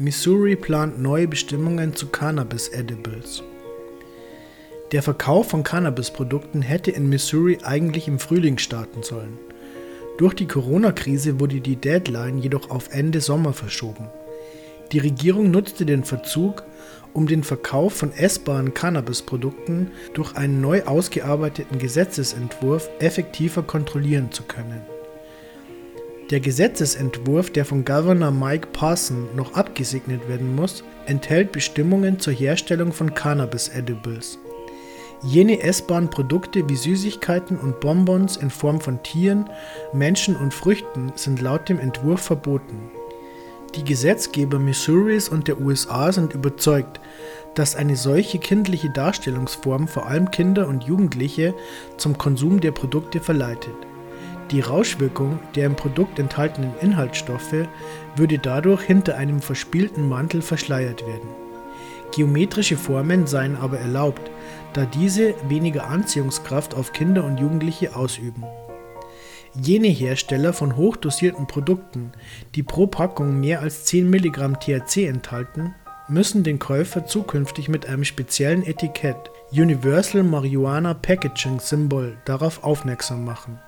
Missouri plant neue Bestimmungen zu Cannabis Edibles. Der Verkauf von Cannabisprodukten hätte in Missouri eigentlich im Frühling starten sollen. Durch die Corona-Krise wurde die Deadline jedoch auf Ende Sommer verschoben. Die Regierung nutzte den Verzug, um den Verkauf von essbaren Cannabisprodukten durch einen neu ausgearbeiteten Gesetzesentwurf effektiver kontrollieren zu können. Der Gesetzesentwurf, der von Governor Mike Parson noch abgesegnet werden muss, enthält Bestimmungen zur Herstellung von Cannabis-Edibles. Jene essbaren Produkte wie Süßigkeiten und Bonbons in Form von Tieren, Menschen und Früchten sind laut dem Entwurf verboten. Die Gesetzgeber Missouris und der USA sind überzeugt, dass eine solche kindliche Darstellungsform vor allem Kinder und Jugendliche zum Konsum der Produkte verleitet. Die Rauschwirkung der im Produkt enthaltenen Inhaltsstoffe würde dadurch hinter einem verspielten Mantel verschleiert werden. Geometrische Formen seien aber erlaubt, da diese weniger Anziehungskraft auf Kinder und Jugendliche ausüben. Jene Hersteller von hochdosierten Produkten, die pro Packung mehr als 10 mg THC enthalten, müssen den Käufer zukünftig mit einem speziellen Etikett Universal Marijuana Packaging Symbol darauf aufmerksam machen